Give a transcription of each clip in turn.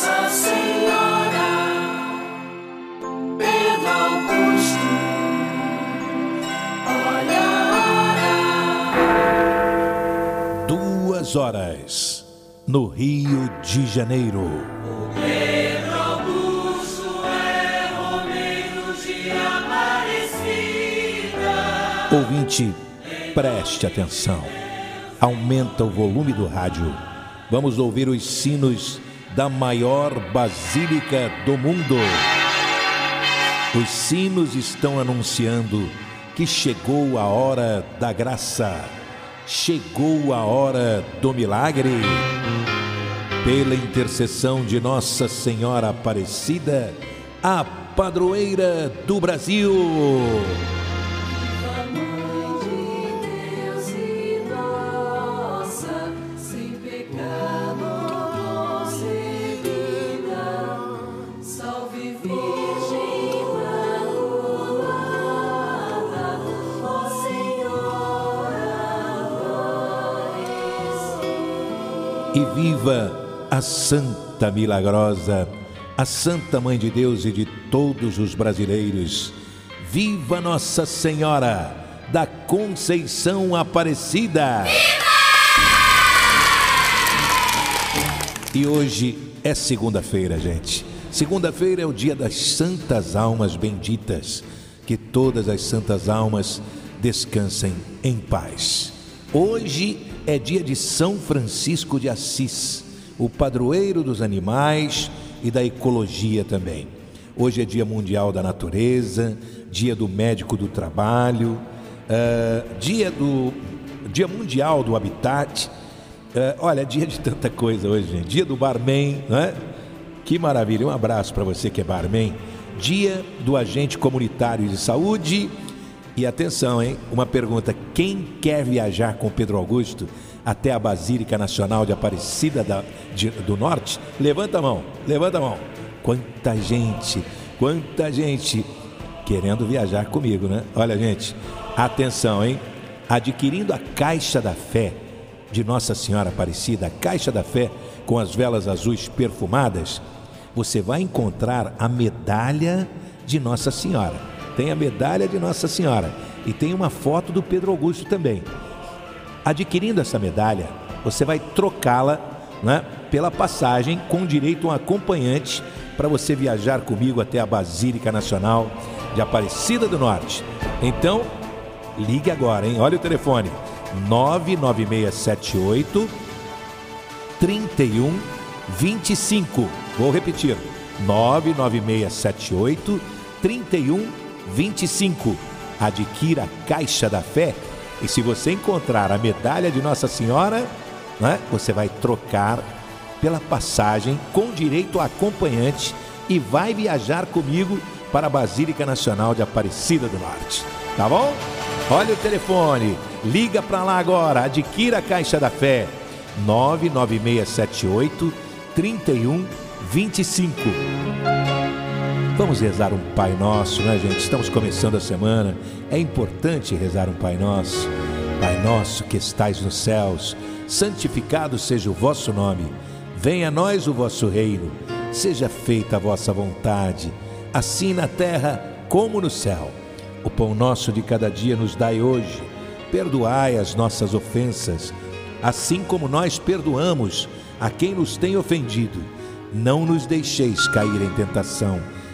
Nossa Senhora, Pedro Augusto, olha a hora. Duas horas, no Rio de Janeiro. O Pedro Augusto é Romero de Aparecida. Ouvinte, preste atenção. Aumenta o volume do rádio. Vamos ouvir os sinos da maior basílica do mundo. Os sinos estão anunciando que chegou a hora da graça, chegou a hora do milagre. Pela intercessão de Nossa Senhora Aparecida, a padroeira do Brasil. E viva a Santa Milagrosa, a Santa Mãe de Deus e de todos os brasileiros. Viva Nossa Senhora da Conceição Aparecida! Viva! E hoje é segunda-feira, gente. Segunda-feira é o dia das santas almas benditas. Que todas as santas almas descansem em paz. Hoje é dia de São Francisco de Assis, o padroeiro dos animais e da ecologia também. Hoje é Dia Mundial da Natureza, Dia do Médico do Trabalho, uh, Dia do Dia Mundial do Habitat. Uh, olha, dia de tanta coisa hoje, gente. Dia do Barman, não é? Que maravilha! Um abraço para você que é barman. Dia do Agente Comunitário de Saúde e atenção, hein? Uma pergunta: quem quer viajar com Pedro Augusto até a Basílica Nacional de Aparecida da, de, do Norte? Levanta a mão, levanta a mão. Quanta gente, quanta gente querendo viajar comigo, né? Olha, gente, atenção, hein? Adquirindo a Caixa da Fé de Nossa Senhora Aparecida, a Caixa da Fé com as velas azuis perfumadas, você vai encontrar a medalha de Nossa Senhora tem a medalha de Nossa Senhora e tem uma foto do Pedro Augusto também. Adquirindo essa medalha, você vai trocá-la né, pela passagem com direito a um acompanhante para você viajar comigo até a Basílica Nacional de Aparecida do Norte. Então, ligue agora, hein? Olha o telefone: 99678 3125. Vou repetir: 99678 3125. 25. Adquira a Caixa da Fé e se você encontrar a medalha de Nossa Senhora, né, você vai trocar pela passagem com direito a acompanhante e vai viajar comigo para a Basílica Nacional de Aparecida do Norte. Tá bom? Olha o telefone, liga para lá agora, adquira a Caixa da Fé 99678 3125. Vamos rezar um Pai Nosso, né, gente? Estamos começando a semana. É importante rezar um Pai Nosso. Pai Nosso que estais nos céus, santificado seja o vosso nome. Venha a nós o vosso reino. Seja feita a vossa vontade, assim na terra como no céu. O pão nosso de cada dia nos dai hoje. Perdoai as nossas ofensas, assim como nós perdoamos a quem nos tem ofendido. Não nos deixeis cair em tentação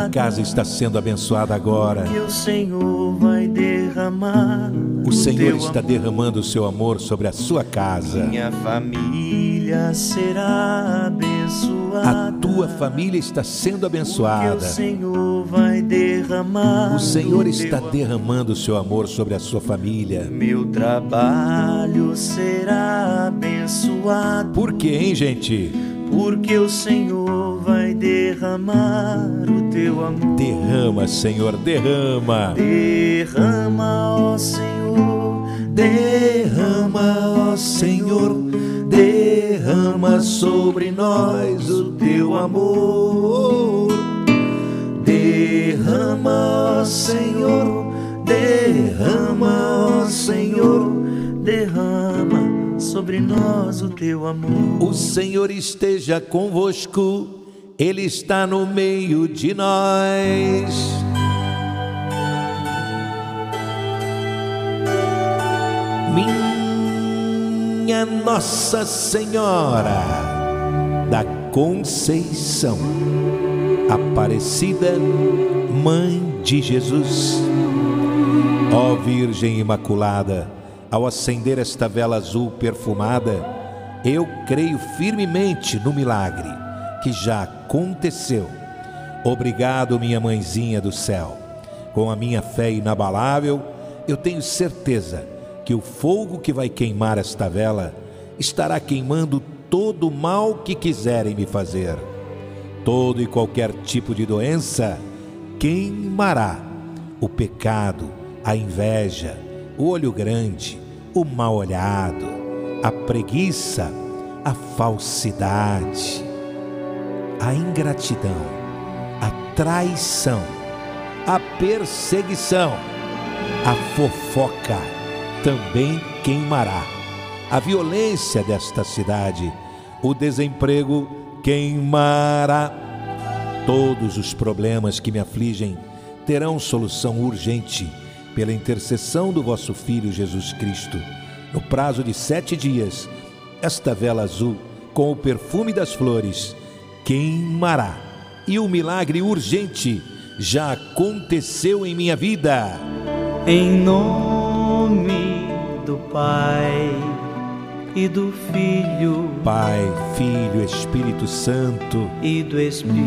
A tua casa está sendo abençoada agora. O Senhor vai derramar. O Senhor está derramando o seu amor sobre a sua casa. Minha família será abençoada. A tua família está sendo abençoada. o Senhor vai derramar. O Senhor está derramando o seu amor sobre a sua família. Meu trabalho será abençoado. Por quê, hein, gente? Porque o Senhor vai derramar teu amor. Derrama, Senhor, derrama. Derrama, ó Senhor, derrama, ó Senhor, derrama sobre nós o teu amor. Derrama, Senhor, derrama, Senhor, derrama sobre nós o teu amor. O Senhor esteja convosco, Ele está no meio de nós. Minha Nossa Senhora da Conceição, Aparecida, Mãe de Jesus, ó Virgem Imaculada, ao acender esta vela azul perfumada, eu creio firmemente no milagre que já aconteceu. Obrigado, minha mãezinha do céu. Com a minha fé inabalável, eu tenho certeza que o fogo que vai queimar esta vela estará queimando todo o mal que quiserem me fazer. Todo e qualquer tipo de doença queimará. O pecado, a inveja, o olho grande, o mal olhado, a preguiça, a falsidade, a ingratidão, a traição, a perseguição, a fofoca também queimará. A violência desta cidade, o desemprego queimará. Todos os problemas que me afligem terão solução urgente pela intercessão do vosso Filho Jesus Cristo. No prazo de sete dias, esta vela azul, com o perfume das flores, queimará. E o milagre urgente já aconteceu em minha vida. Em nome do Pai e do Filho Pai, Filho, Espírito Santo. e do Espírito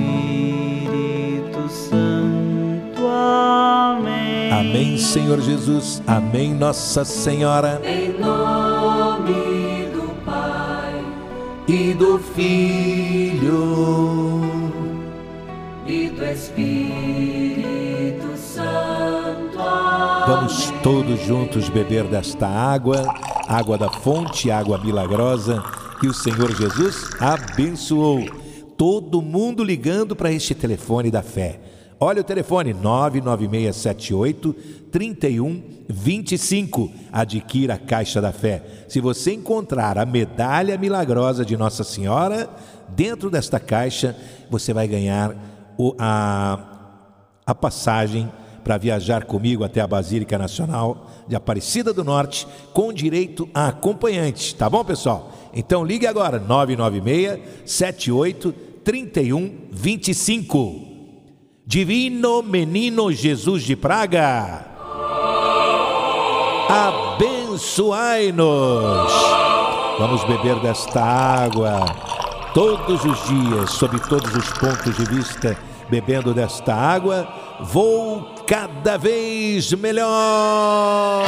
Santo. Amém. Amém, Senhor Jesus. Amém, Nossa Senhora. Em nome E do Filho. e do Espírito Santo. Vamos todos juntos beber desta água, água da fonte, água milagrosa que o Senhor Jesus abençoou. Todo mundo ligando para este telefone da fé. Olha o telefone 99678 3125. Adquira a caixa da fé. Se você encontrar a medalha milagrosa de Nossa Senhora dentro desta caixa, você vai ganhar o- a, a passagem para viajar comigo até a Basílica Nacional de Aparecida do Norte com direito a acompanhante, tá bom, pessoal? Então ligue agora 996 78 31 25. Divino Menino Jesus de Praga, abençoai-nos. Vamos beber desta água todos os dias, sob todos os pontos de vista, bebendo desta água, vou cada vez melhor.